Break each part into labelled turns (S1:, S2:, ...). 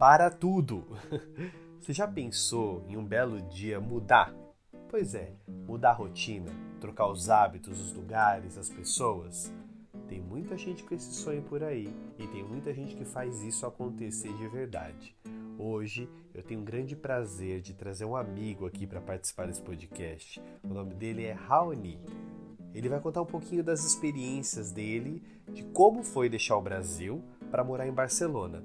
S1: para tudo. Você já pensou em um belo dia mudar? Pois é, mudar a rotina, trocar os hábitos, os lugares, as pessoas. Tem muita gente com esse sonho por aí e tem muita gente que faz isso acontecer de verdade. Hoje eu tenho um grande prazer de trazer um amigo aqui para participar desse podcast. O nome dele é Raoni. Ele vai contar um pouquinho das experiências dele, de como foi deixar o Brasil para morar em Barcelona.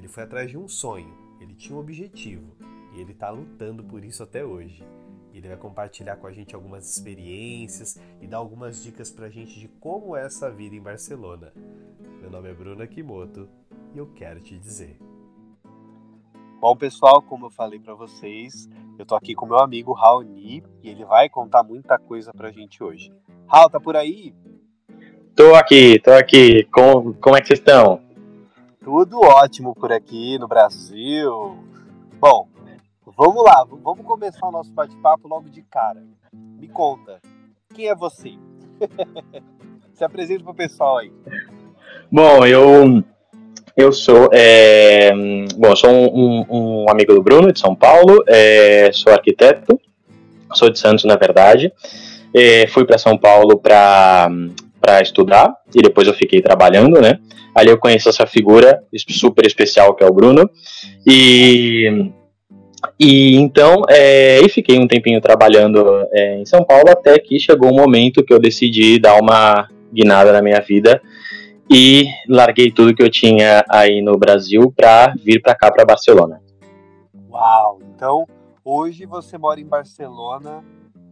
S1: Ele foi atrás de um sonho, ele tinha um objetivo e ele está lutando por isso até hoje. Ele vai compartilhar com a gente algumas experiências e dar algumas dicas para a gente de como é essa vida em Barcelona. Meu nome é Bruno Akimoto e eu quero te dizer. Bom, pessoal, como eu falei para vocês, eu tô aqui com meu amigo Raoni e ele vai contar muita coisa pra gente hoje. Raul, tá por aí?
S2: Tô aqui, tô aqui. Como, como é que vocês estão?
S1: Tudo ótimo por aqui no Brasil. Bom, vamos lá, vamos começar o nosso bate-papo logo de cara. Me conta, quem é você? Se apresenta pro pessoal aí.
S2: Bom, eu eu sou, é, bom, sou um, um, um, amigo do Bruno, de São Paulo, é, sou arquiteto, sou de Santos, na verdade. É, fui para São Paulo para estudar e depois eu fiquei trabalhando, né? Ali eu conheço essa figura super especial que é o Bruno. E, e então, é, e fiquei um tempinho trabalhando é, em São Paulo até que chegou o um momento que eu decidi dar uma guinada na minha vida e larguei tudo que eu tinha aí no Brasil para vir para cá, para Barcelona.
S1: Uau! Então, hoje você mora em Barcelona.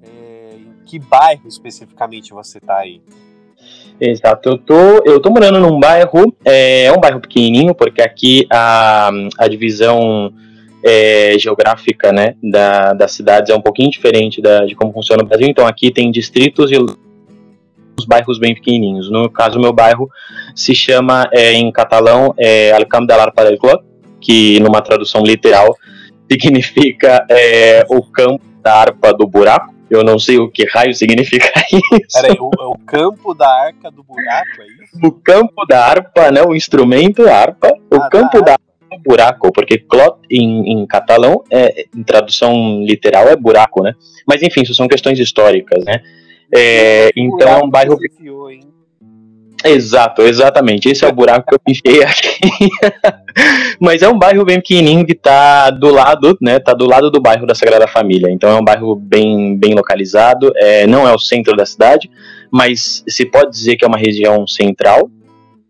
S1: É, em que bairro especificamente você está aí?
S2: Exato, eu tô, eu tô morando num bairro, é, é um bairro pequenininho, porque aqui a, a divisão é, geográfica né, da, das cidades é um pouquinho diferente da, de como funciona no Brasil, então aqui tem distritos e uns bairros bem pequenininhos. No caso, meu bairro se chama é, em catalão é, Alcamp de l'Arpa del Clot, que numa tradução literal significa é, o campo da harpa do buraco. Eu não sei o que raio significa isso.
S1: Peraí, o, é o campo da arca do buraco, é isso?
S2: O campo da harpa, né? O instrumento harpa. O ah, campo da, da buraco, porque clot em, em catalão, é, em tradução literal, é buraco, né? Mas enfim, isso são questões históricas, né? É, então é um bairro. Desviou, Exato, exatamente. Esse é o buraco que eu pichei aqui. Mas é um bairro bem pequenininho que tá do lado, né? Tá do lado do bairro da Sagrada Família. Então é um bairro bem, bem localizado. É, não é o centro da cidade, mas se pode dizer que é uma região central.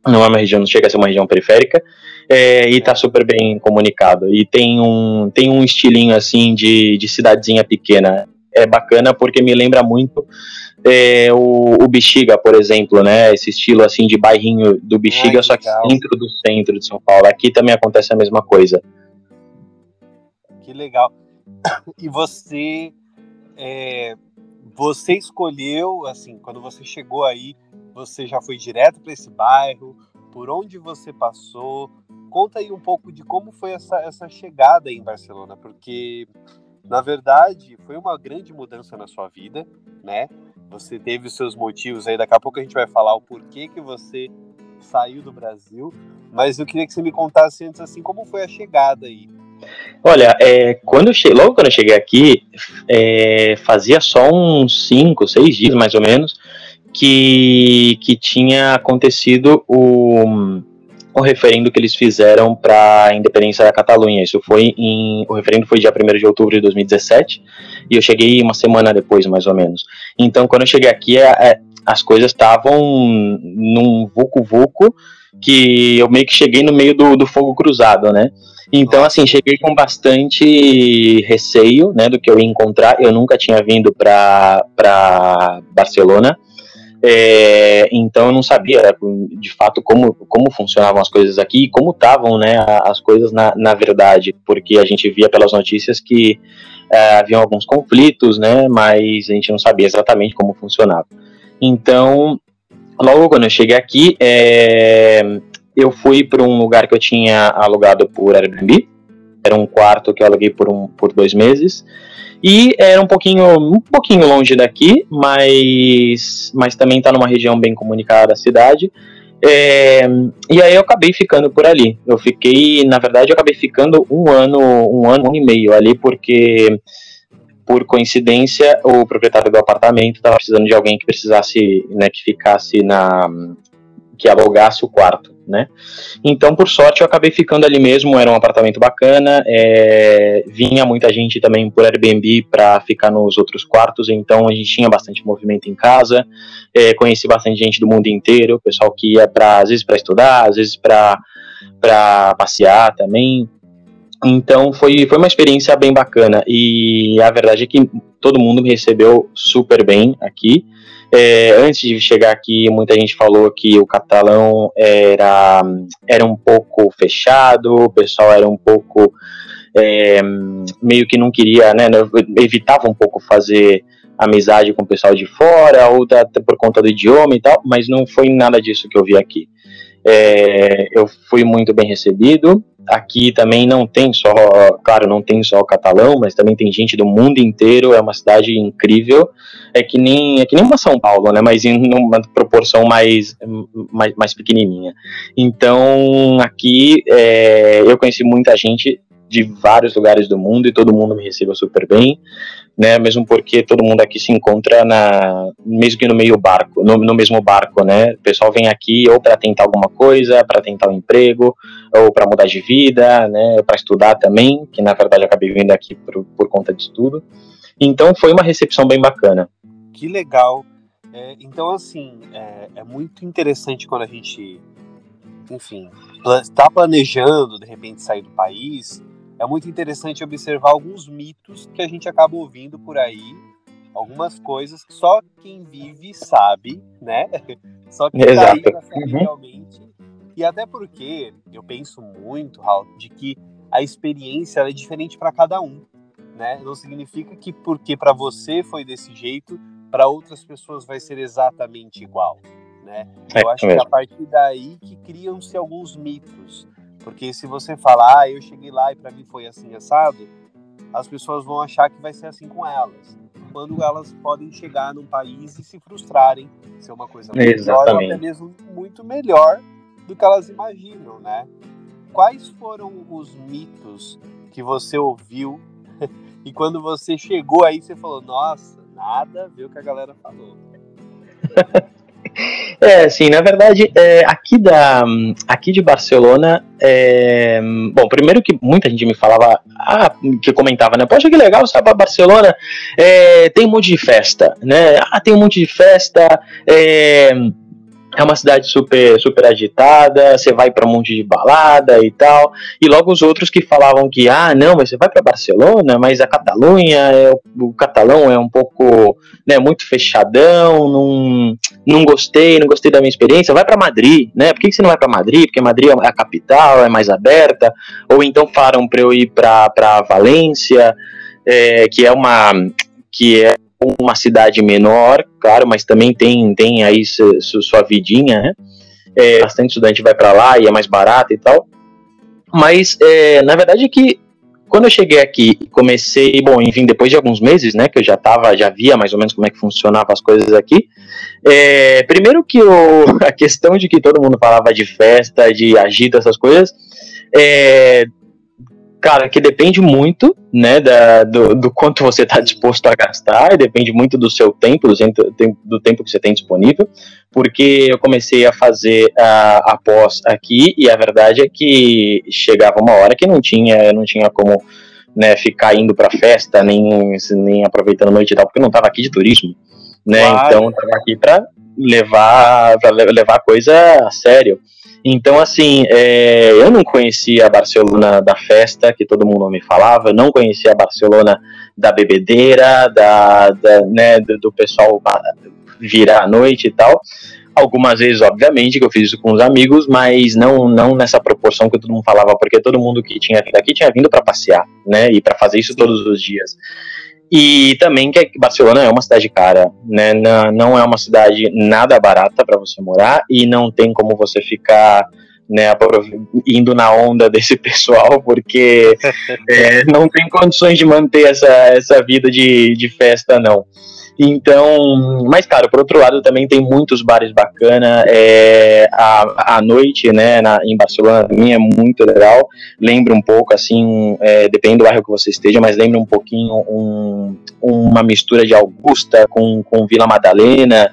S2: Não é uma região, não chega a ser uma região periférica. É, e tá super bem comunicado. E tem um, tem um estilinho assim de, de cidadezinha pequena. É bacana porque me lembra muito é, o, o, Bexiga, por exemplo, né? Esse estilo assim de bairrinho do Bexiga, Ai, só que dentro do centro de São Paulo. Aqui também acontece a mesma coisa.
S1: Que legal. E você, é, você escolheu, assim, quando você chegou aí, você já foi direto para esse bairro? Por onde você passou? Conta aí um pouco de como foi essa, essa chegada em Barcelona, porque na verdade foi uma grande mudança na sua vida, né? Você teve os seus motivos aí, daqui a pouco a gente vai falar o porquê que você saiu do Brasil, mas eu queria que você me contasse antes assim como foi a chegada aí.
S2: Olha, é, quando cheguei, logo quando eu cheguei aqui, é, fazia só uns 5, 6 dias mais ou menos, que, que tinha acontecido o, o referendo que eles fizeram para a independência da Catalunha. Isso foi em. O referendo foi dia 1 de outubro de 2017 e eu cheguei uma semana depois, mais ou menos. Então, quando eu cheguei aqui, é, é, as coisas estavam num vucu-vucu que eu meio que cheguei no meio do, do fogo cruzado, né? Então, assim, cheguei com bastante receio, né, do que eu ia encontrar. Eu nunca tinha vindo para Barcelona. É, então eu não sabia de fato como, como funcionavam as coisas aqui e como estavam né, as coisas na, na verdade, porque a gente via pelas notícias que é, haviam alguns conflitos, né, mas a gente não sabia exatamente como funcionava. Então, logo quando eu cheguei aqui, é, eu fui para um lugar que eu tinha alugado por Airbnb, era um quarto que eu aluguei por, um, por dois meses, e era um pouquinho, um pouquinho longe daqui, mas, mas também está numa região bem comunicada da cidade. É, e aí eu acabei ficando por ali. Eu fiquei, na verdade, eu acabei ficando um ano, um ano, um ano e meio ali, porque por coincidência o proprietário do apartamento estava precisando de alguém que precisasse, né, que ficasse na, que alugasse o quarto né? Então, por sorte, eu acabei ficando ali mesmo. Era um apartamento bacana. É, vinha muita gente também por Airbnb para ficar nos outros quartos. Então, a gente tinha bastante movimento em casa. É, conheci bastante gente do mundo inteiro. Pessoal que ia às vezes para estudar, às vezes para para passear também. Então foi, foi uma experiência bem bacana e a verdade é que todo mundo me recebeu super bem aqui. É, antes de chegar aqui, muita gente falou que o catalão era, era um pouco fechado, o pessoal era um pouco. É, meio que não queria, né, evitava um pouco fazer amizade com o pessoal de fora, ou da, por conta do idioma e tal, mas não foi nada disso que eu vi aqui. É, eu fui muito bem recebido, aqui também não tem só, claro, não tem só o catalão, mas também tem gente do mundo inteiro, é uma cidade incrível, é que nem, é que nem uma São Paulo, né, mas em uma proporção mais, mais, mais pequenininha. Então, aqui é, eu conheci muita gente de vários lugares do mundo e todo mundo me recebeu super bem né? Mesmo porque todo mundo aqui se encontra na, mesmo que no meio barco, no, no mesmo barco, né? O pessoal vem aqui ou para tentar alguma coisa, para tentar um emprego, ou para mudar de vida, né? Para estudar também, que na verdade eu acabei vindo aqui por, por conta de estudo. Então foi uma recepção bem bacana.
S1: Que legal. É, então assim é, é muito interessante quando a gente, enfim, está planejando de repente sair do país é muito interessante observar alguns mitos que a gente acaba ouvindo por aí, algumas coisas que só quem vive sabe, né? Só quem tá aí pra saber uhum. realmente. E até porque eu penso muito, Raul, de que a experiência é diferente para cada um, né? Não significa que porque para você foi desse jeito, para outras pessoas vai ser exatamente igual, né? É, eu acho que é a partir daí que criam-se alguns mitos. Porque se você falar, ah, eu cheguei lá e para mim foi assim assado, as pessoas vão achar que vai ser assim com elas. Quando elas podem chegar num país e se frustrarem, ser uma coisa muito melhor, ou até mesmo muito melhor do que elas imaginam, né? Quais foram os mitos que você ouviu e quando você chegou aí você falou, nossa, nada a ver o que a galera falou?
S2: É, assim, na verdade, é, aqui, da, aqui de Barcelona, é, bom, primeiro que muita gente me falava, ah, que comentava, né, poxa, que legal, pra Barcelona, é, tem um monte de festa, né, ah, tem um monte de festa, é, é uma cidade super, super agitada, você vai para um monte de balada e tal. E logo os outros que falavam que, ah, não, mas você vai para Barcelona, mas a Catalunha, é, o catalão é um pouco, né, muito fechadão, não, não gostei, não gostei da minha experiência. Vai para Madrid, né? Por que, que você não vai para Madrid? Porque Madrid é a capital, é mais aberta. Ou então falaram para eu ir para Valência, é, que é uma que é uma cidade menor, claro, mas também tem, tem aí sua vidinha, né? É, bastante estudante vai para lá e é mais barato e tal. Mas, é, na verdade, é que quando eu cheguei aqui comecei, bom, enfim, depois de alguns meses, né, que eu já tava, já via mais ou menos como é que funcionavam as coisas aqui. É, primeiro que o, a questão de que todo mundo falava de festa, de agito, essas coisas, é, Cara, que depende muito, né, da, do, do quanto você está disposto a gastar, depende muito do seu tempo, do, do tempo que você tem disponível, porque eu comecei a fazer a, a pós aqui e a verdade é que chegava uma hora que não tinha, não tinha como né, ficar indo para festa, nem, nem aproveitando a noite e tal, porque eu não estava aqui de turismo, né, claro. então estava aqui para levar, pra levar a coisa a sério. Então, assim, é, eu não conhecia a Barcelona da festa, que todo mundo me falava, não conhecia a Barcelona da bebedeira, da, da né, do, do, pessoal virar à noite e tal. Algumas vezes, obviamente, que eu fiz isso com os amigos, mas não, não nessa proporção que todo mundo falava, porque todo mundo que tinha vindo aqui tinha vindo para passear, né, e para fazer isso todos os dias. E também que Barcelona é uma cidade cara, né? Não, é uma cidade nada barata para você morar e não tem como você ficar né, indo na onda desse pessoal, porque é, não tem condições de manter essa, essa vida de, de festa, não. Então, mas claro, por outro lado também tem muitos bares bacana, é, a, a noite, né, na, em Barcelona também é muito legal, lembra um pouco assim, é, depende do bairro que você esteja, mas lembra um pouquinho um, uma mistura de Augusta com, com Vila Madalena,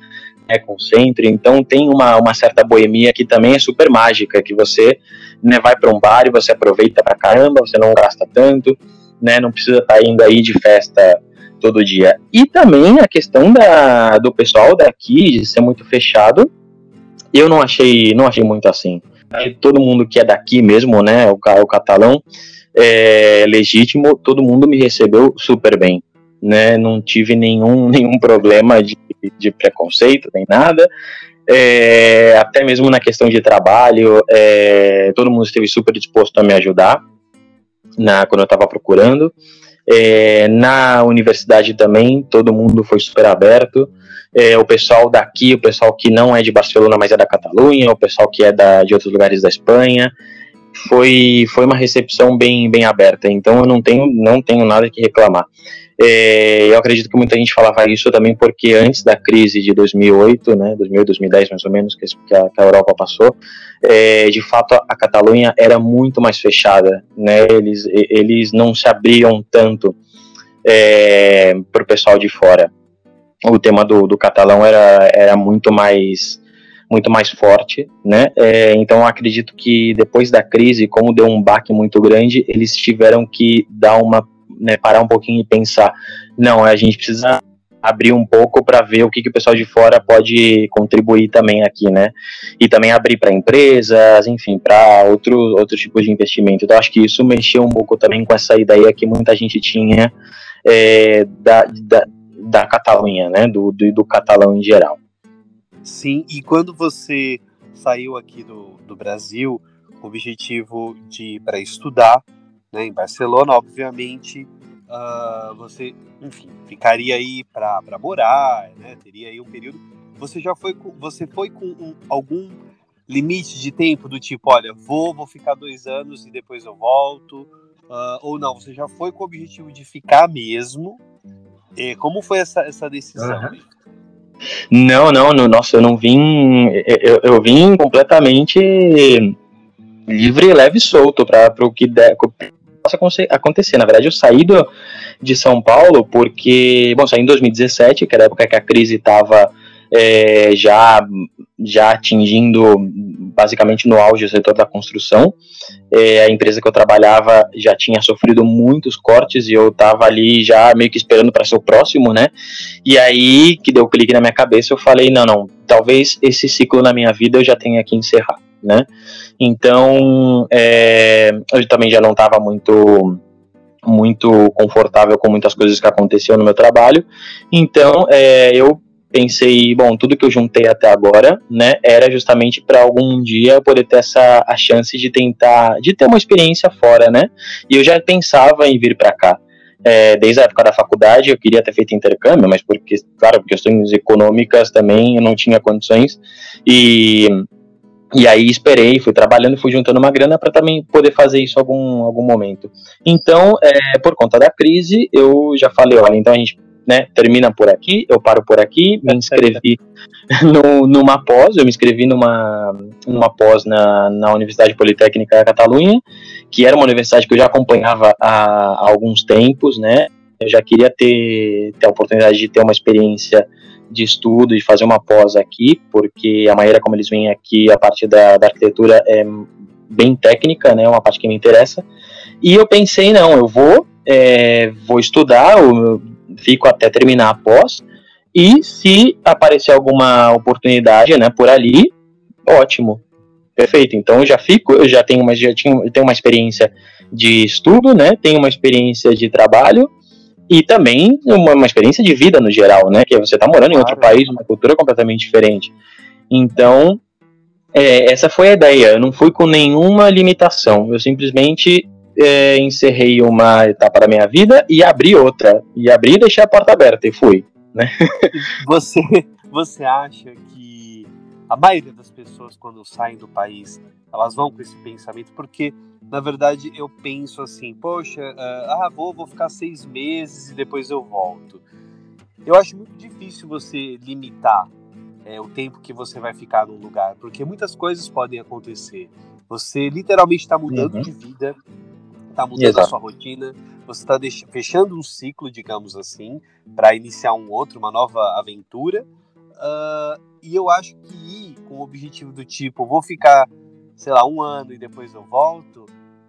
S2: né, com o centro, então tem uma, uma certa boemia que também é super mágica, que você né, vai para um bar e você aproveita pra caramba, você não gasta tanto, né, não precisa estar tá indo aí de festa todo dia. E também a questão da, do pessoal daqui de ser muito fechado, eu não achei, não achei muito assim. Todo mundo que é daqui mesmo, né, o, o catalão, é legítimo, todo mundo me recebeu super bem, né, não tive nenhum, nenhum problema de, de preconceito, nem nada, é, até mesmo na questão de trabalho, é, todo mundo esteve super disposto a me ajudar na, quando eu estava procurando. É, na universidade também, todo mundo foi super aberto. É, o pessoal daqui, o pessoal que não é de Barcelona, mas é da Catalunha, o pessoal que é da, de outros lugares da Espanha, foi, foi uma recepção bem, bem aberta. Então eu não tenho, não tenho nada que reclamar. É, eu acredito que muita gente falava isso também porque antes da crise de 2008, né, 2008, 2010 mais ou menos, que a, que a Europa passou, é, de fato a, a, Catalunha era muito mais fechada, né, eles, eles não se abriam tanto é, para o pessoal de fora. O tema do, do catalão era, era muito mais muito mais forte, né? É, então acredito que depois da crise, como deu um baque muito grande, eles tiveram que dar uma né, parar um pouquinho e pensar, não, a gente precisa abrir um pouco para ver o que, que o pessoal de fora pode contribuir também aqui, né? E também abrir para empresas, enfim, para outro, outros tipos de investimento. Então, acho que isso mexeu um pouco também com essa ideia que muita gente tinha é, da, da, da Catalunha, né? Do, do, do catalão em geral.
S1: Sim, e quando você saiu aqui do, do Brasil o objetivo de para estudar, né, em Barcelona, obviamente, uh, você, enfim, ficaria aí para morar, né, teria aí um período. Você já foi com, você foi com um, algum limite de tempo do tipo, olha, vou, vou ficar dois anos e depois eu volto, uh, ou não? Você já foi com o objetivo de ficar mesmo? E como foi essa, essa decisão? Uhum.
S2: Não, não, no, nossa, eu não vim, eu, eu vim completamente livre, leve e solto para o que der, acontecer. Na verdade, eu saí do, de São Paulo porque, bom, saí em 2017, que era a época que a crise estava é, já, já atingindo basicamente no auge o setor da construção. É, a empresa que eu trabalhava já tinha sofrido muitos cortes e eu estava ali já meio que esperando para ser o próximo, né? E aí que deu clique na minha cabeça, eu falei: não, não, talvez esse ciclo na minha vida eu já tenha que encerrar né? Então, é, eu também já não estava muito muito confortável com muitas coisas que aconteciam no meu trabalho. Então, é, eu pensei, bom, tudo que eu juntei até agora, né, era justamente para algum dia poder ter essa a chance de tentar, de ter uma experiência fora, né? E eu já pensava em vir para cá. É, desde a época da faculdade eu queria ter feito intercâmbio, mas porque, claro, por questões econômicas também eu não tinha condições. E e aí esperei, fui trabalhando, fui juntando uma grana para também poder fazer isso algum, algum momento. Então, é, por conta da crise, eu já falei, olha, então a gente né, termina por aqui, eu paro por aqui, me inscrevi no, numa pós, eu me inscrevi numa, numa pós na, na Universidade Politécnica da Catalunha, que era uma universidade que eu já acompanhava há, há alguns tempos, né, eu já queria ter, ter a oportunidade de ter uma experiência de estudo e fazer uma pós aqui, porque a maneira como eles vêm aqui, a parte da, da arquitetura é bem técnica, né, uma parte que me interessa. E eu pensei, não, eu vou, é, vou estudar, eu fico até terminar a pós, e se aparecer alguma oportunidade, né, por ali, ótimo, perfeito. Então eu já fico, eu já tenho uma, já tinha, tenho uma experiência de estudo, né, tenho uma experiência de trabalho, e também uma, uma, experiência de vida no geral, né? Que você está morando em outro país, uma cultura completamente diferente. Então, é, essa foi a ideia. Eu não fui com nenhuma limitação. Eu simplesmente é, encerrei uma etapa da minha vida e abri outra. E abri e deixei a porta aberta e fui. Né?
S1: Você, você acha que a maioria das pessoas, quando saem do país, elas vão com esse pensamento? Porque na verdade, eu penso assim, poxa, uh, ah, vou, vou ficar seis meses e depois eu volto. eu acho muito difícil você limitar é, o tempo que você vai ficar num lugar, porque muitas coisas podem acontecer. Você literalmente está mudando uhum. de vida, está mudando Exato. a sua rotina, você está fechando um ciclo, digamos assim, para iniciar um outro, uma nova aventura. Uh, e eu acho que ir com o objetivo do tipo, vou ficar, sei lá, um ano e depois eu volto,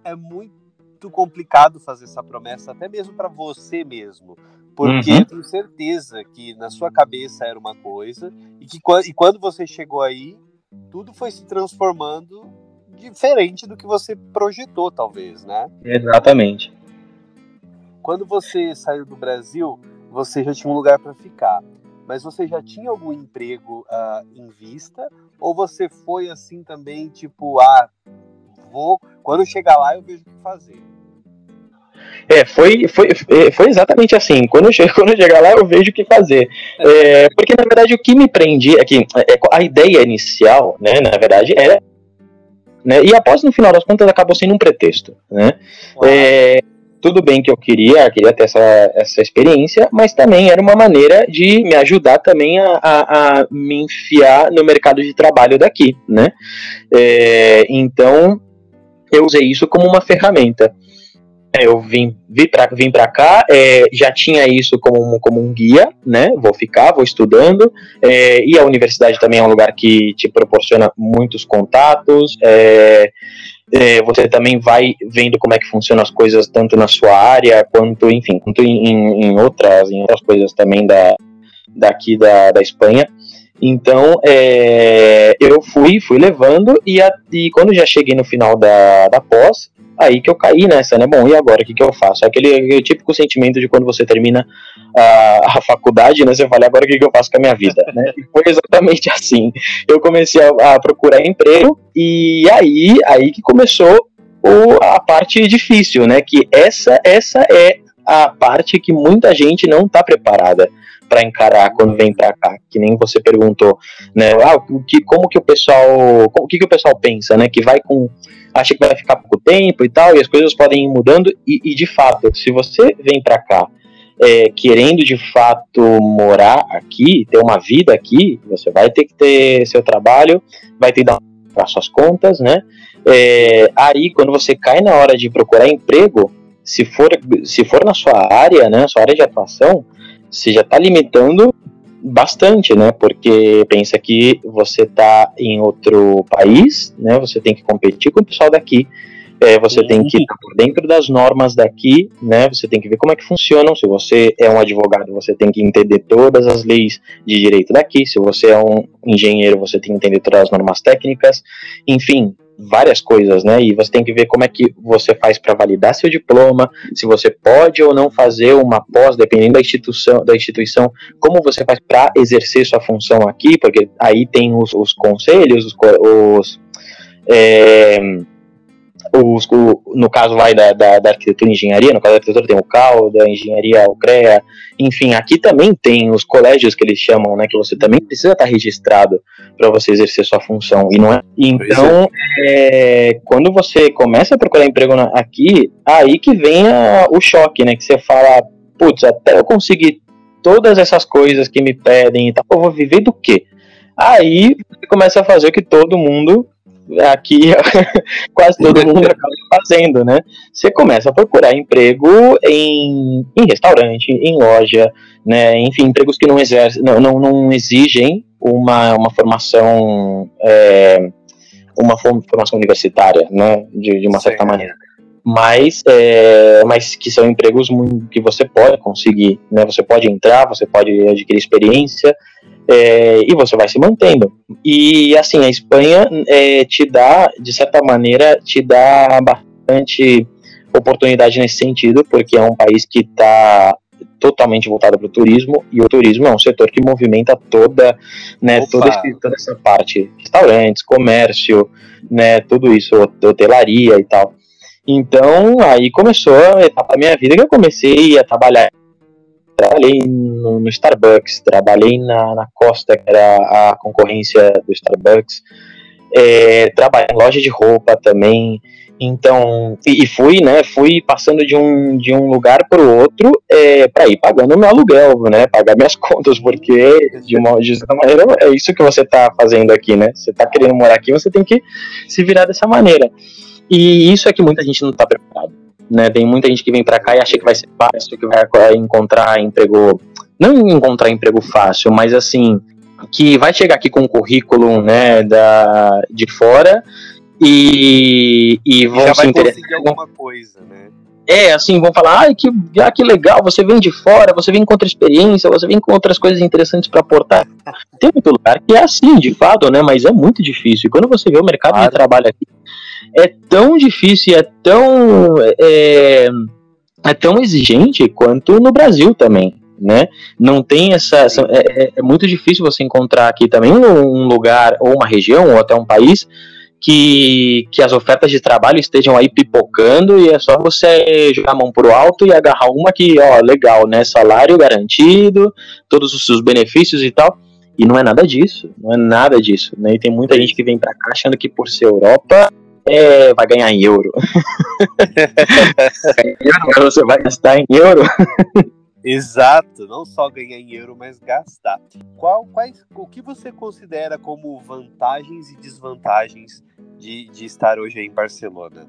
S1: é muito complicado fazer essa promessa, até mesmo para você mesmo. Porque uhum. eu tenho certeza que na sua cabeça era uma coisa e que e quando você chegou aí, tudo foi se transformando diferente do que você projetou, talvez, né?
S2: Exatamente.
S1: Quando você saiu do Brasil, você já tinha um lugar para ficar. Mas você já tinha algum emprego uh, em vista? Ou você foi assim também, tipo, ah, vou. Quando chegar lá, eu vejo o que fazer?
S2: É, foi, foi, é, foi exatamente assim. Quando eu, chego, quando eu chegar lá, eu vejo o que fazer. É, porque, na verdade, o que me prendia aqui, é, é, a ideia inicial, né, na verdade, era. Né, e após, no final das contas, acabou sendo um pretexto. Né? É, tudo bem que eu queria, queria ter essa, essa experiência, mas também era uma maneira de me ajudar também a, a, a me enfiar no mercado de trabalho daqui, né? É, então, eu usei isso como uma ferramenta. É, eu vim, vim para vim cá, é, já tinha isso como, como um guia, né? Vou ficar, vou estudando. É, e a universidade também é um lugar que te proporciona muitos contatos. É, é, você também vai vendo como é que funcionam as coisas tanto na sua área quanto, enfim, quanto em, em outras, em outras coisas também da, daqui da, da Espanha. Então, é, eu fui, fui levando, e, a, e quando já cheguei no final da, da pós, aí que eu caí nessa, né? Bom, e agora? O que, que eu faço? Aquele, aquele típico sentimento de quando você termina a, a faculdade, né? Você fala, agora o que, que eu faço com a minha vida? né? E foi exatamente assim. Eu comecei a, a, procurar emprego e aí, aí que começou o, a parte difícil, né? Que essa, essa é a parte que muita gente não está preparada para encarar quando vem para cá, que nem você perguntou, né? Ah, o que, como que o pessoal, o que, que o pessoal pensa, né? Que vai com acha que vai ficar pouco tempo e tal, e as coisas podem ir mudando, e, e de fato, se você vem para cá é, querendo de fato morar aqui, ter uma vida aqui, você vai ter que ter seu trabalho, vai ter que dar para suas contas, né? É, aí, quando você cai na hora de procurar emprego, se for, se for na sua área, né, sua área de atuação, você já está limitando bastante, né? Porque pensa que você está em outro país, né? Você tem que competir com o pessoal daqui. É, você tem que estar por dentro das normas daqui, né? Você tem que ver como é que funcionam. Se você é um advogado, você tem que entender todas as leis de direito daqui. Se você é um engenheiro, você tem que entender todas as normas técnicas. Enfim, várias coisas, né? E você tem que ver como é que você faz para validar seu diploma, se você pode ou não fazer uma pós, dependendo da instituição, da instituição, como você faz para exercer sua função aqui, porque aí tem os, os conselhos, os, os é, os, o, no caso lá da, da, da, arquitetura e engenharia, no caso da arquitetura tem o CAL, da engenharia o CREA, enfim, aqui também tem os colégios que eles chamam, né, que você também precisa estar registrado para você exercer sua função, e não é? Então, é. É, quando você começa a procurar emprego na, aqui, aí que vem a, o choque, né, que você fala, putz, até eu conseguir todas essas coisas que me pedem e tal, eu vou viver do quê? Aí você começa a fazer o que todo mundo aqui quase todo mundo acaba fazendo, né? Você começa a procurar emprego em, em restaurante, em loja, né? Enfim, empregos que não, exercem, não, não, não exigem uma, uma formação é, uma formação universitária, né? De, de uma certa maneira. Mas, é, mas que são empregos que você pode conseguir, né? Você pode entrar, você pode adquirir experiência, é, e você vai se mantendo. E assim, a Espanha é, te dá, de certa maneira, te dá bastante oportunidade nesse sentido, porque é um país que está totalmente voltado para o turismo e o turismo é um setor que movimenta toda, né, toda, esse, toda essa parte, restaurantes, comércio, né, tudo isso, hotelaria e tal. Então, aí começou a etapa da minha vida que eu comecei a trabalhar trabalhei no, no Starbucks, trabalhei na, na, Costa, que era a concorrência do Starbucks, é, trabalhei em loja de roupa também, Então, e, e, fui, né, fui passando de um, de um lugar para o outro é, para ir pagando meu aluguel, né, pagar minhas contas, porque de uma, de uma maneira é isso que você está fazendo aqui, né? Você está querendo morar aqui, você tem que se virar dessa maneira. E isso é que muita gente não está preparado. Né? Tem muita gente que vem para cá e acha que vai ser fácil, que vai encontrar emprego, não encontrar emprego fácil, mas assim, que vai chegar aqui com um currículo, né, da de fora e, e vão
S1: já
S2: se
S1: interessar alguma coisa, né?
S2: É, assim, vão falar, ai, que, ah, que legal, você vem de fora, você vem com outra experiência, você vem com outras coisas interessantes para aportar. Tem muito lugar que é assim, de fato, né? Mas é muito difícil. E quando você vê o mercado claro. de trabalho aqui, é tão difícil, é tão. É, é tão exigente quanto no Brasil também. Né? Não tem essa. essa é, é, é muito difícil você encontrar aqui também um lugar, ou uma região, ou até um país que, que as ofertas de trabalho estejam aí pipocando e é só você jogar a mão pro alto e agarrar uma que, ó, legal, né? Salário garantido, todos os seus benefícios e tal. E não é nada disso, não é nada disso, né? E tem muita gente que vem para cá achando que por ser Europa é, vai ganhar em euro. você vai gastar em euro.
S1: Exato, não só ganhar em euro, mas gastar. Qual, quais, o que você considera como vantagens e desvantagens de, de estar hoje em Barcelona?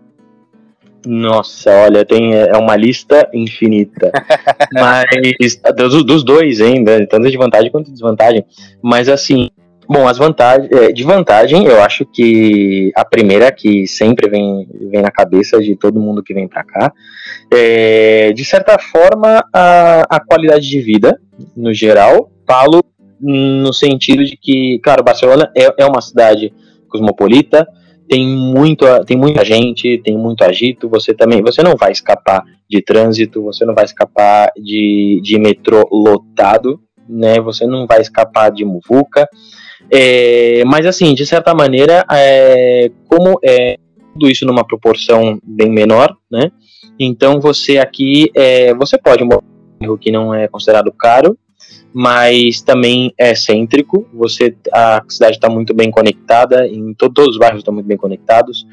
S2: Nossa, olha, tem é uma lista infinita. mas dos, dos dois ainda, tanto de vantagem quanto de desvantagem. Mas assim, Bom, as vantagens, é, de vantagem, eu acho que a primeira que sempre vem, vem na cabeça de todo mundo que vem para cá, é, de certa forma, a, a qualidade de vida, no geral, falo no sentido de que, claro, Barcelona é, é uma cidade cosmopolita, tem muito, tem muita gente, tem muito agito, você também, você não vai escapar de trânsito, você não vai escapar de, de metrô lotado, né, você não vai escapar de muvuca, é, mas assim, de certa maneira, é, como é tudo isso numa proporção bem menor, né? Então você aqui, é, você pode um bairro que não é considerado caro, mas também é cêntrico. Você, a cidade está muito bem conectada, em to todos os bairros estão muito bem conectados.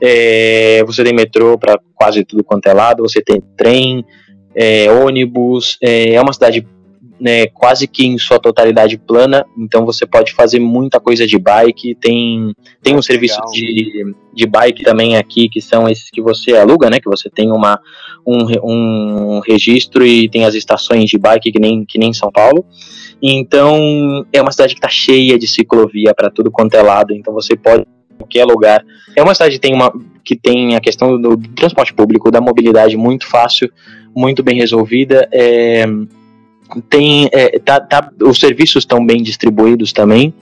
S2: É, você tem metrô para quase tudo quanto é lado. Você tem trem, é, ônibus. É, é uma cidade né, quase que em sua totalidade plana, então você pode fazer muita coisa de bike, tem, tem um serviço de, de bike também aqui, que são esses que você aluga, né, que você tem uma, um, um registro e tem as estações de bike que nem, que nem São Paulo, então é uma cidade que está cheia de ciclovia para tudo quanto é lado, então você pode qualquer lugar. É uma cidade que tem, uma, que tem a questão do, do transporte público, da mobilidade muito fácil, muito bem resolvida. É, tem é, tá, tá, os serviços estão bem distribuídos também.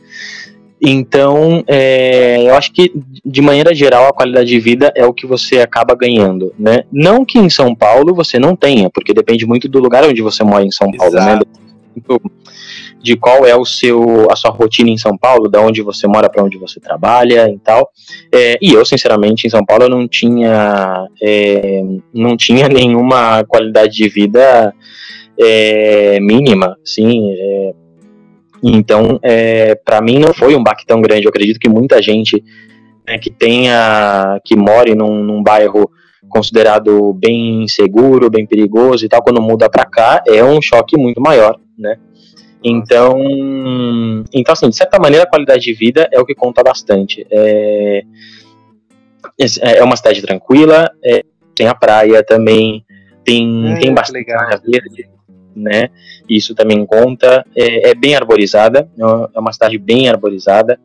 S2: Então, é, eu acho que de maneira geral a qualidade de vida é o que você acaba ganhando, né? Não que em São Paulo você não tenha, porque depende muito do lugar onde você mora em São Paulo, né? Exato. né? De qual é o seu a sua rotina em São Paulo, da onde você mora para onde você trabalha e tal. É, e eu, sinceramente, em São Paulo eu não tinha é, não tinha nenhuma qualidade de vida é, mínima, sim. É, então, é, para mim não foi um baque tão grande. Eu acredito que muita gente né, que tenha, que more num, num bairro considerado bem seguro, bem perigoso e tal, quando muda para cá, é um choque muito maior, né? Então, então assim, de certa maneira, a qualidade de vida é o que conta bastante. É, é uma cidade tranquila, é, tem a praia também, tem, é, tem bastante área verde, né? Isso também conta. É, é bem arborizada, é uma cidade bem arborizada.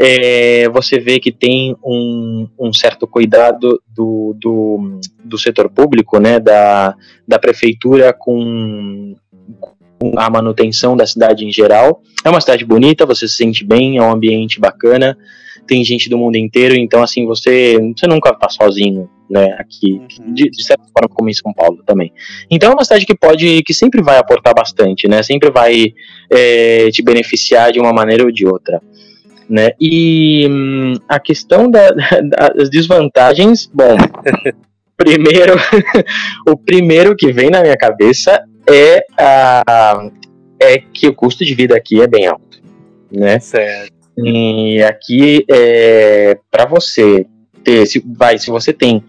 S2: É, você vê que tem um, um certo cuidado do, do, do, setor público, né, da, da prefeitura com, com, a manutenção da cidade em geral. É uma cidade bonita, você se sente bem, é um ambiente bacana, tem gente do mundo inteiro, então assim, você, você nunca está sozinho, né, aqui, uhum. de, de, certa forma como em São Paulo também. Então é uma cidade que pode, que sempre vai aportar bastante, né, sempre vai é, te beneficiar de uma maneira ou de outra. Né? E hum, a questão da, das desvantagens, bom, primeiro, o primeiro que vem na minha cabeça é, a, é que o custo de vida aqui é bem alto, né?
S1: Certo.
S2: E aqui, é, para você ter, se, vai, se você tem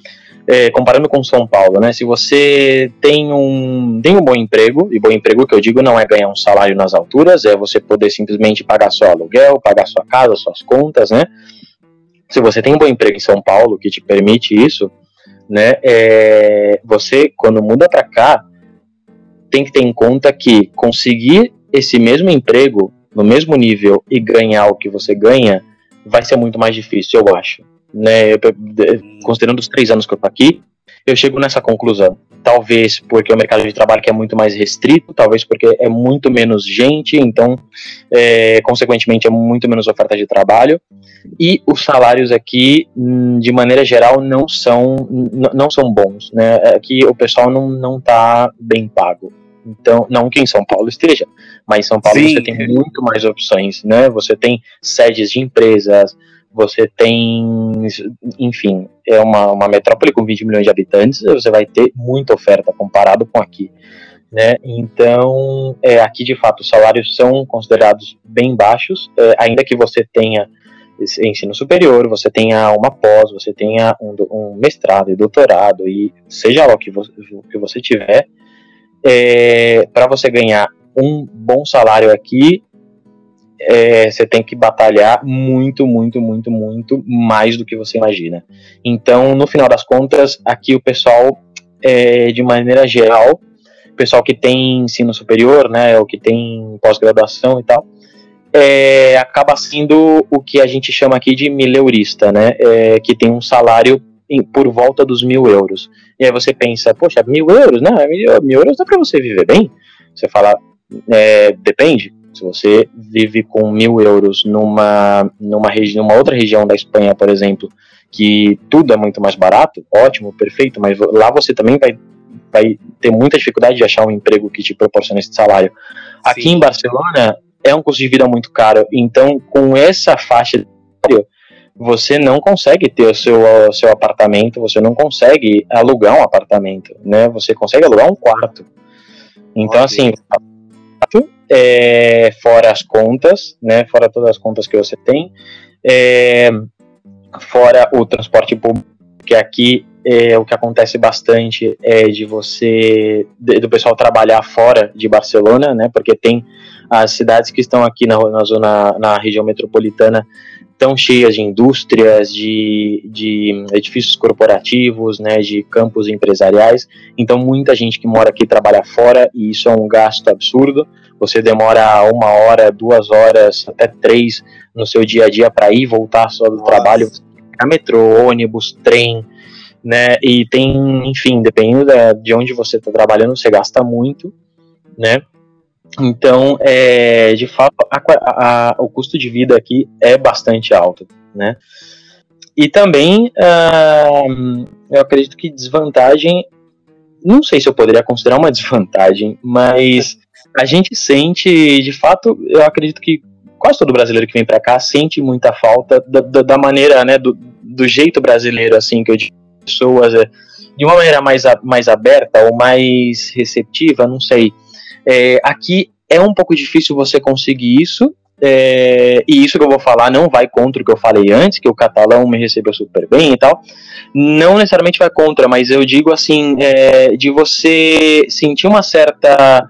S2: é, comparando com São Paulo, né? Se você tem um, tem um bom emprego, e bom emprego que eu digo não é ganhar um salário nas alturas, é você poder simplesmente pagar seu aluguel, pagar sua casa, suas contas, né? Se você tem um bom emprego em São Paulo que te permite isso, né? É, você, quando muda para cá, tem que ter em conta que conseguir esse mesmo emprego no mesmo nível e ganhar o que você ganha vai ser muito mais difícil, eu acho né, considerando os três anos que eu tô aqui, eu chego nessa conclusão. Talvez porque o mercado de trabalho é muito mais restrito, talvez porque é muito menos gente, então, é, consequentemente, é muito menos oferta de trabalho. E os salários aqui, hum, de maneira geral, não são, não são bons. Né? Aqui o pessoal não, não tá bem pago. Então, não que em São Paulo esteja, mas em São Paulo Sim. você tem muito mais opções, né? Você tem sedes de empresas, você tem, enfim, é uma, uma metrópole com 20 milhões de habitantes, você vai ter muita oferta comparado com aqui. Né? Então, é, aqui de fato os salários são considerados bem baixos, é, ainda que você tenha ensino superior, você tenha uma pós, você tenha um, um mestrado e doutorado, e seja lá o que você, que você tiver, é, para você ganhar um bom salário aqui, é, você tem que batalhar muito, muito, muito, muito mais do que você imagina. Então, no final das contas, aqui o pessoal, é, de maneira geral, o pessoal que tem ensino superior, né, ou que tem pós-graduação e tal, é, acaba sendo o que a gente chama aqui de mileurista, né, é, que tem um salário por volta dos mil euros. E aí você pensa, poxa, mil euros? Não, mil, mil euros dá para você viver bem? Você fala, é, depende se você vive com mil euros numa, numa, numa outra região da Espanha, por exemplo, que tudo é muito mais barato, ótimo, perfeito, mas lá você também vai, vai ter muita dificuldade de achar um emprego que te proporcione esse salário. Sim. Aqui em Barcelona é um custo de vida muito caro, então com essa faixa de você não consegue ter o seu, o seu apartamento, você não consegue alugar um apartamento, né? Você consegue alugar um quarto. Então, assim, é, fora as contas, né, fora todas as contas que você tem, é, fora o transporte público, que aqui é, o que acontece bastante é de você, de, do pessoal trabalhar fora de Barcelona, né, porque tem as cidades que estão aqui na, na zona, na região metropolitana, tão cheias de indústrias, de, de edifícios corporativos, né, de campos empresariais. Então, muita gente que mora aqui trabalha fora e isso é um gasto absurdo. Você demora uma hora, duas horas, até três no seu dia a dia para ir e voltar só do Nossa. trabalho. A metrô, ônibus, trem, né? E tem, enfim, dependendo de onde você está trabalhando, você gasta muito, né? Então, é, de fato, a, a, o custo de vida aqui é bastante alto, né? E também, uh, eu acredito que desvantagem, não sei se eu poderia considerar uma desvantagem, mas a gente sente, de fato, eu acredito que quase todo brasileiro que vem para cá sente muita falta da, da, da, maneira, né, do, do jeito brasileiro, assim, que eu digo, pessoas, é, de uma maneira mais, mais aberta ou mais receptiva, não sei é, aqui é um pouco difícil você conseguir isso, é, e isso que eu vou falar não vai contra o que eu falei antes, que o catalão me recebeu super bem e tal. Não necessariamente vai contra, mas eu digo assim, é, de você sentir uma certa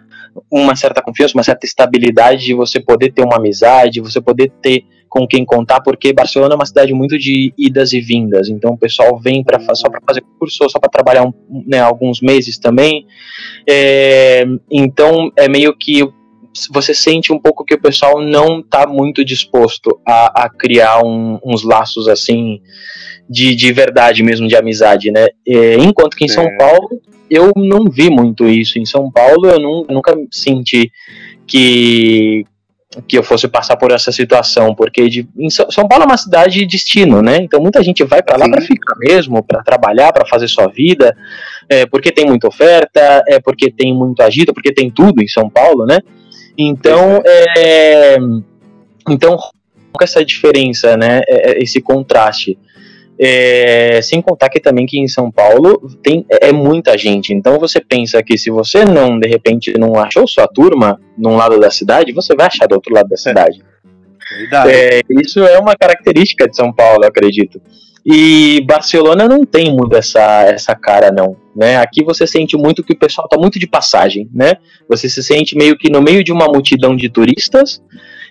S2: uma certa confiança, uma certa estabilidade de você poder ter uma amizade, você poder ter com quem contar, porque Barcelona é uma cidade muito de idas e vindas. Então o pessoal vem para só para fazer curso, só para trabalhar um, né, alguns meses também. É, então é meio que você sente um pouco que o pessoal não está muito disposto a, a criar um, uns laços assim de, de verdade mesmo, de amizade, né? É, enquanto que em é. São Paulo eu não vi muito isso. Em São Paulo eu não, nunca senti que que eu fosse passar por essa situação, porque de, São Paulo é uma cidade de destino, né? Então muita gente vai para lá para ficar mesmo, para trabalhar, para fazer sua vida, é, porque tem muita oferta, é porque tem muito agito, porque tem tudo em São Paulo, né? Então, é, então essa diferença, né? É, é, esse contraste. É, sem contar que também que em São Paulo tem é, é muita gente. Então você pensa que se você não, de repente, não achou sua turma num lado da cidade, você vai achar do outro lado da cidade. É, isso é uma característica de São Paulo, eu acredito. E Barcelona não tem muito essa, essa cara, não. Né? Aqui você sente muito que o pessoal está muito de passagem. Né? Você se sente meio que no meio de uma multidão de turistas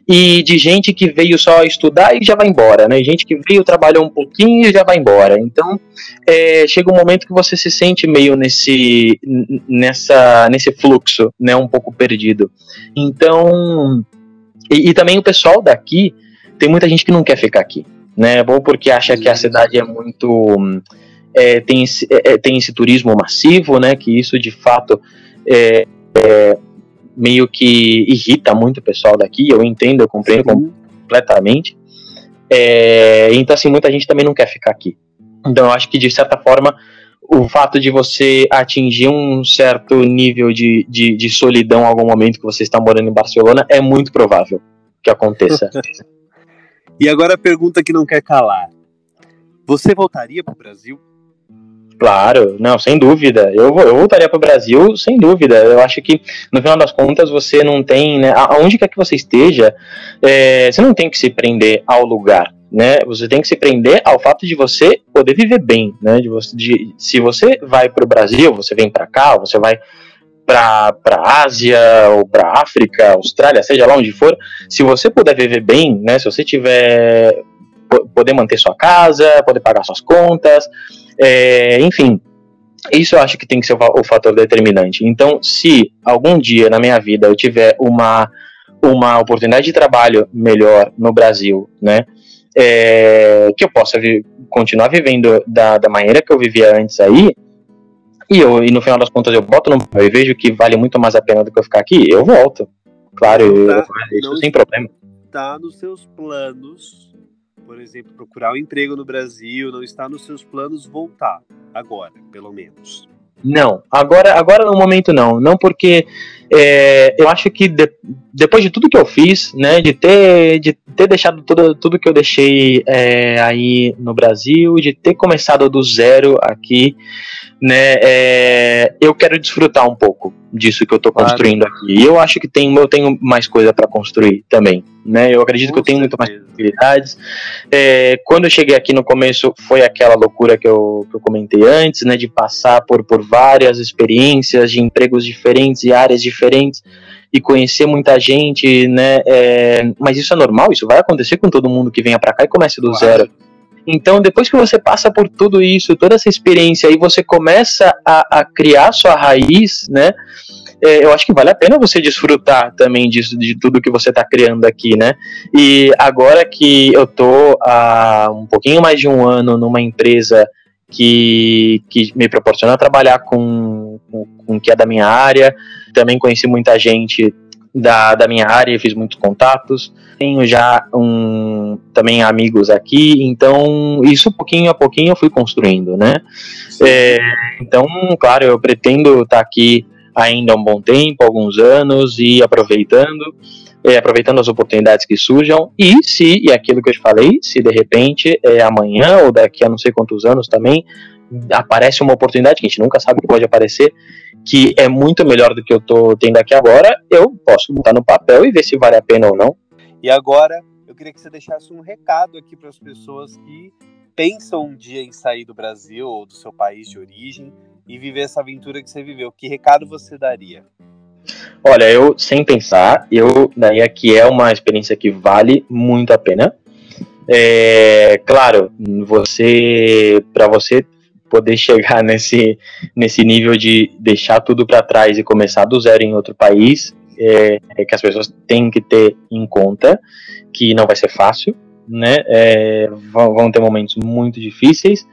S2: e de gente que veio só estudar e já vai embora, né? Gente que veio, trabalhou um pouquinho e já vai embora. Então, é, chega um momento que você se sente meio nesse, nessa, nesse fluxo, né? Um pouco perdido. Então, e, e também o pessoal daqui, tem muita gente que não quer ficar aqui, né? Ou porque acha que a cidade é muito... É, tem, esse, é, é, tem esse turismo massivo, né? Que isso, de fato... É, é meio que irrita muito o pessoal daqui, eu entendo, eu compreendo Sim. completamente. É, então, assim, muita gente também não quer ficar aqui. Então, eu acho que, de certa forma, o fato de você atingir um certo nível de, de, de solidão em algum momento que você está morando em Barcelona é muito provável que aconteça.
S1: e agora a pergunta que não quer calar. Você voltaria para o Brasil?
S2: Claro, não, sem dúvida. Eu, eu voltaria para o Brasil, sem dúvida. Eu acho que, no final das contas, você não tem, né, aonde quer que você esteja, é, você não tem que se prender ao lugar, né? Você tem que se prender ao fato de você poder viver bem, né? De você, de, se você vai para o Brasil, você vem para cá, você vai para a Ásia ou para África, Austrália, seja lá onde for, se você puder viver bem, né? Se você tiver poder manter sua casa, poder pagar suas contas, é, enfim, isso eu acho que tem que ser o, fator determinante. Então, se algum dia na minha vida eu tiver uma, uma oportunidade de trabalho melhor no Brasil, né, é, que eu possa vi, continuar vivendo da, da maneira que eu vivia antes aí, e, eu, e no final das contas eu boto no eu vejo que vale muito mais a pena do que eu ficar aqui, eu volto. Claro, tá, eu, isso sem problema.
S1: Tá nos seus planos por exemplo, procurar um emprego no Brasil, não está nos seus planos voltar agora, pelo menos?
S2: Não, agora, agora no momento não, não porque é, eu acho que de, depois de tudo que eu fiz, né, de ter, de ter deixado tudo, tudo que eu deixei é, aí no Brasil, de ter começado do zero aqui, né, é, eu quero desfrutar um pouco disso que eu estou claro. construindo aqui. E eu acho que tem, eu tenho mais coisa para construir também, né? Eu acredito Com que eu tenho muito mais possibilidades. É, quando eu cheguei aqui no começo, foi aquela loucura que eu, que eu comentei antes, né? De passar por, por várias experiências de empregos diferentes e áreas diferentes e conhecer muita gente, né? É, mas isso é normal, isso vai acontecer com todo mundo que venha para cá e comece do claro. zero. Então, depois que você passa por tudo isso, toda essa experiência, e você começa a, a criar sua raiz, né? É, eu acho que vale a pena você desfrutar também disso, de tudo que você está criando aqui, né? E agora que eu tô há um pouquinho mais de um ano numa empresa que, que me proporciona trabalhar com, com, com o que é da minha área, também conheci muita gente da, da minha área, fiz muitos contatos. Tenho já um, também amigos aqui, então isso pouquinho a pouquinho eu fui construindo, né? É, então, claro, eu pretendo estar aqui ainda um bom tempo, alguns anos, e aproveitando, é, aproveitando as oportunidades que surjam, e se, e aquilo que eu te falei, se de repente é, amanhã ou daqui a não sei quantos anos também aparece uma oportunidade que a gente nunca sabe que pode aparecer, que é muito melhor do que eu estou tendo aqui agora, eu posso botar no papel e ver se vale a pena ou não.
S1: E agora, eu queria que você deixasse um recado aqui para as pessoas que pensam um dia em sair do Brasil ou do seu país de origem e viver essa aventura que você viveu. Que recado você daria?
S2: Olha, eu sem pensar, eu daria que é uma experiência que vale muito a pena. É, claro, você para você poder chegar nesse, nesse nível de deixar tudo para trás e começar do zero em outro país, é, é, que as pessoas têm que ter em conta que não vai ser fácil, né? É, vão, vão ter momentos muito difíceis,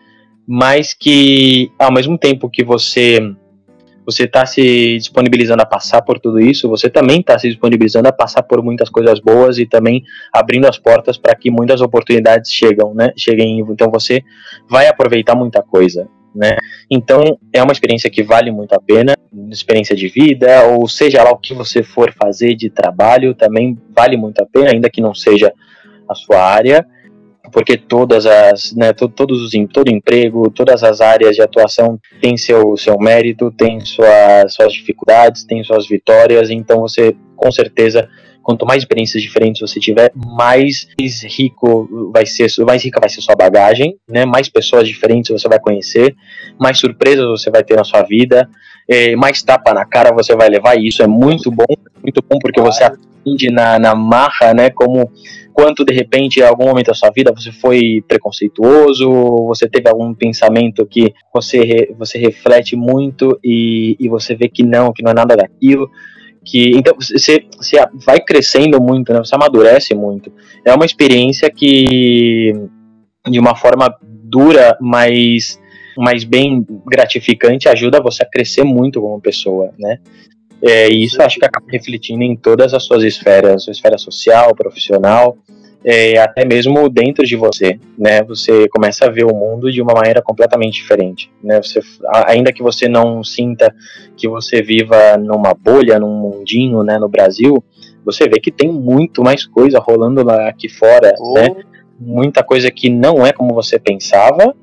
S2: mas que ao mesmo tempo que você você está se disponibilizando a passar por tudo isso, você também está se disponibilizando a passar por muitas coisas boas e também abrindo as portas para que muitas oportunidades chegam, né? Cheguem, então você vai aproveitar muita coisa, né? Então é uma experiência que vale muito a pena, experiência de vida ou seja lá o que você for fazer de trabalho também vale muito a pena, ainda que não seja a sua área porque todas as, né, todos os, todo emprego, todas as áreas de atuação têm seu, seu mérito, tem sua, suas dificuldades, tem suas vitórias, então você com certeza quanto mais experiências diferentes você tiver, mais rico vai ser, mais rica vai ser sua bagagem, né? Mais pessoas diferentes você vai conhecer, mais surpresas você vai ter na sua vida, é, mais tapa na cara você vai levar. E isso é muito bom, muito bom porque você aprende na, na marra, né? Como quanto de repente em algum momento da sua vida você foi preconceituoso, você teve algum pensamento que você, você reflete muito e, e você vê que não, que não é nada daquilo que então você, você vai crescendo muito, né? Você amadurece muito. É uma experiência que de uma forma dura, mas mas bem gratificante, ajuda você a crescer muito como pessoa, né? É, e isso acho que acaba refletindo em todas as suas esferas, sua esfera social, profissional, é, até mesmo dentro de você, né? Você começa a ver o mundo de uma maneira completamente diferente, né? Você, ainda que você não sinta que você viva numa bolha, num mundinho, né, no Brasil, você vê que tem muito mais coisa rolando lá aqui fora, oh. né? Muita coisa que não é como você pensava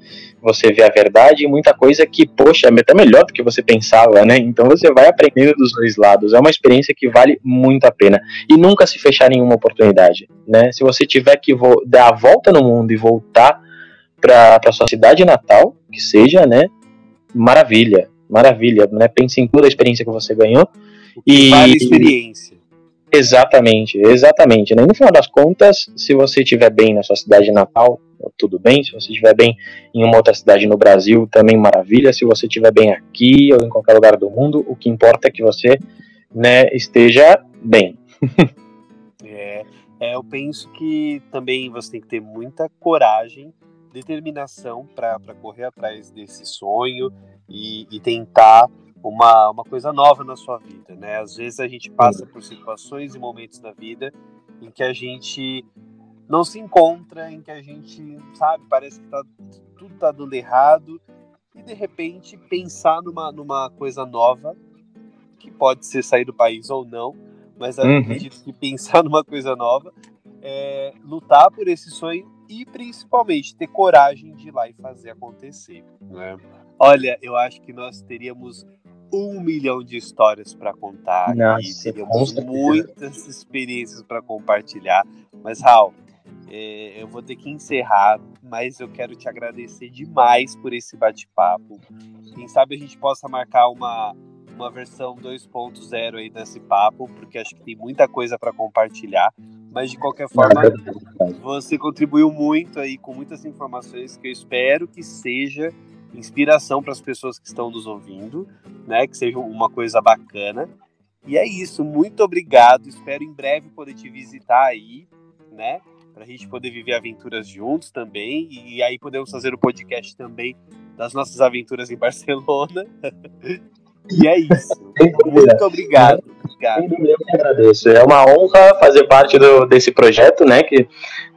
S2: você vê a verdade e muita coisa que, poxa, é até melhor do que você pensava, né? Então você vai aprendendo dos dois lados. É uma experiência que vale muito a pena. E nunca se fechar nenhuma oportunidade, né? Se você tiver que dar a volta no mundo e voltar para sua cidade natal, que seja, né? Maravilha, maravilha, né? Pense em toda a experiência que você ganhou.
S1: E vale experiência.
S2: Exatamente, exatamente. Né? No final das contas, se você estiver bem na sua cidade natal, tudo bem. Se você estiver bem em uma outra cidade no Brasil, também maravilha. Se você estiver bem aqui ou em qualquer lugar do mundo, o que importa é que você né, esteja bem.
S1: é, é, eu penso que também você tem que ter muita coragem, determinação para correr atrás desse sonho e, e tentar uma, uma coisa nova na sua vida, né? Às vezes a gente passa por situações e momentos na vida em que a gente não se encontra, em que a gente, sabe, parece que tá, tudo tá dando errado, e de repente pensar numa, numa coisa nova, que pode ser sair do país ou não, mas uhum. acredito que pensar numa coisa nova, é, lutar por esse sonho e principalmente ter coragem de ir lá e fazer acontecer. Né? Olha, eu acho que nós teríamos um milhão de histórias para contar Nossa, e teríamos muitas experiências para compartilhar. Mas, Raul, é, eu vou ter que encerrar, mas eu quero te agradecer demais por esse bate-papo. Quem sabe a gente possa marcar uma, uma versão 2.0 aí desse papo, porque acho que tem muita coisa para compartilhar. Mas de qualquer forma, você contribuiu muito aí com muitas informações que eu espero que seja inspiração para as pessoas que estão nos ouvindo, né? Que seja uma coisa bacana. E é isso, muito obrigado. Espero em breve poder te visitar aí, né? Para a gente poder viver aventuras juntos também. E aí podemos fazer o podcast também das nossas aventuras em Barcelona. e é isso. Muito obrigado. obrigado.
S2: Eu que agradeço. É uma honra fazer parte do, desse projeto, né? Que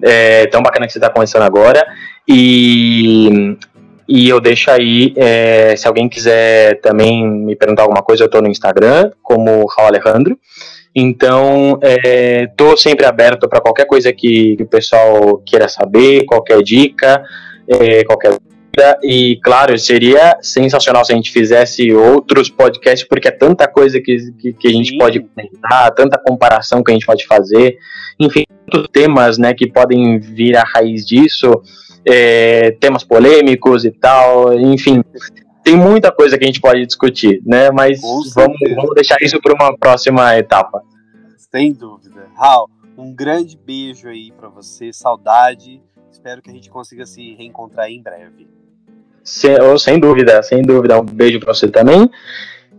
S2: é tão bacana que você está começando agora. E e eu deixo aí, é, se alguém quiser também me perguntar alguma coisa, eu estou no Instagram, como Raul Alejandro. Então, estou é, sempre aberto para qualquer coisa que, que, o pessoal queira saber, qualquer dica, é, qualquer dúvida. E, claro, seria sensacional se a gente fizesse outros podcasts, porque é tanta coisa que, que, que a gente Sim. pode comentar, tanta comparação que a gente pode fazer. Enfim, tantos temas né, que podem vir à raiz disso, é, temas polêmicos e tal. Enfim, tem muita coisa que a gente pode discutir, né? Mas vamos, vamos, deixar isso para uma próxima etapa.
S1: Sem dúvida. Raul, um grande beijo aí para você, saudade. Espero que a gente consiga se reencontrar em breve.
S2: Sem, oh, sem dúvida, sem dúvida. Um beijo para você também.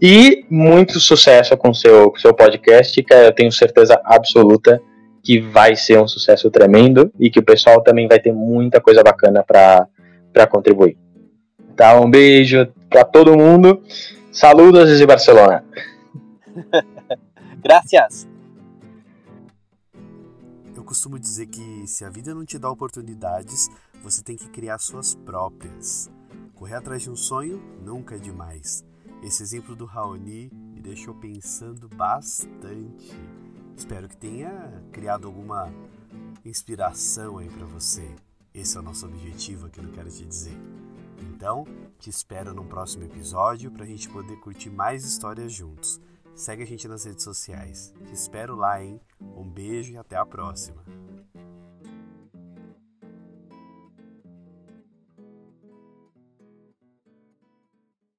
S2: E muito sucesso com o seu, com seu podcast, que eu tenho certeza absoluta que vai ser um sucesso tremendo e que o pessoal também vai ter muita coisa bacana para contribuir. Tá, um beijo para todo mundo. Saludos desde Barcelona.
S1: Gracias. Eu costumo dizer que se a vida não te dá oportunidades, você tem que criar suas próprias. Correr atrás de um sonho nunca é demais. Esse exemplo do Raoni me deixou pensando bastante. Espero que tenha criado alguma inspiração aí para você. Esse é o nosso objetivo aqui no Quero Te Dizer. Então, te espero no próximo episódio para a gente poder curtir mais histórias juntos. Segue a gente nas redes sociais. Te espero lá, hein? Um beijo e até a próxima.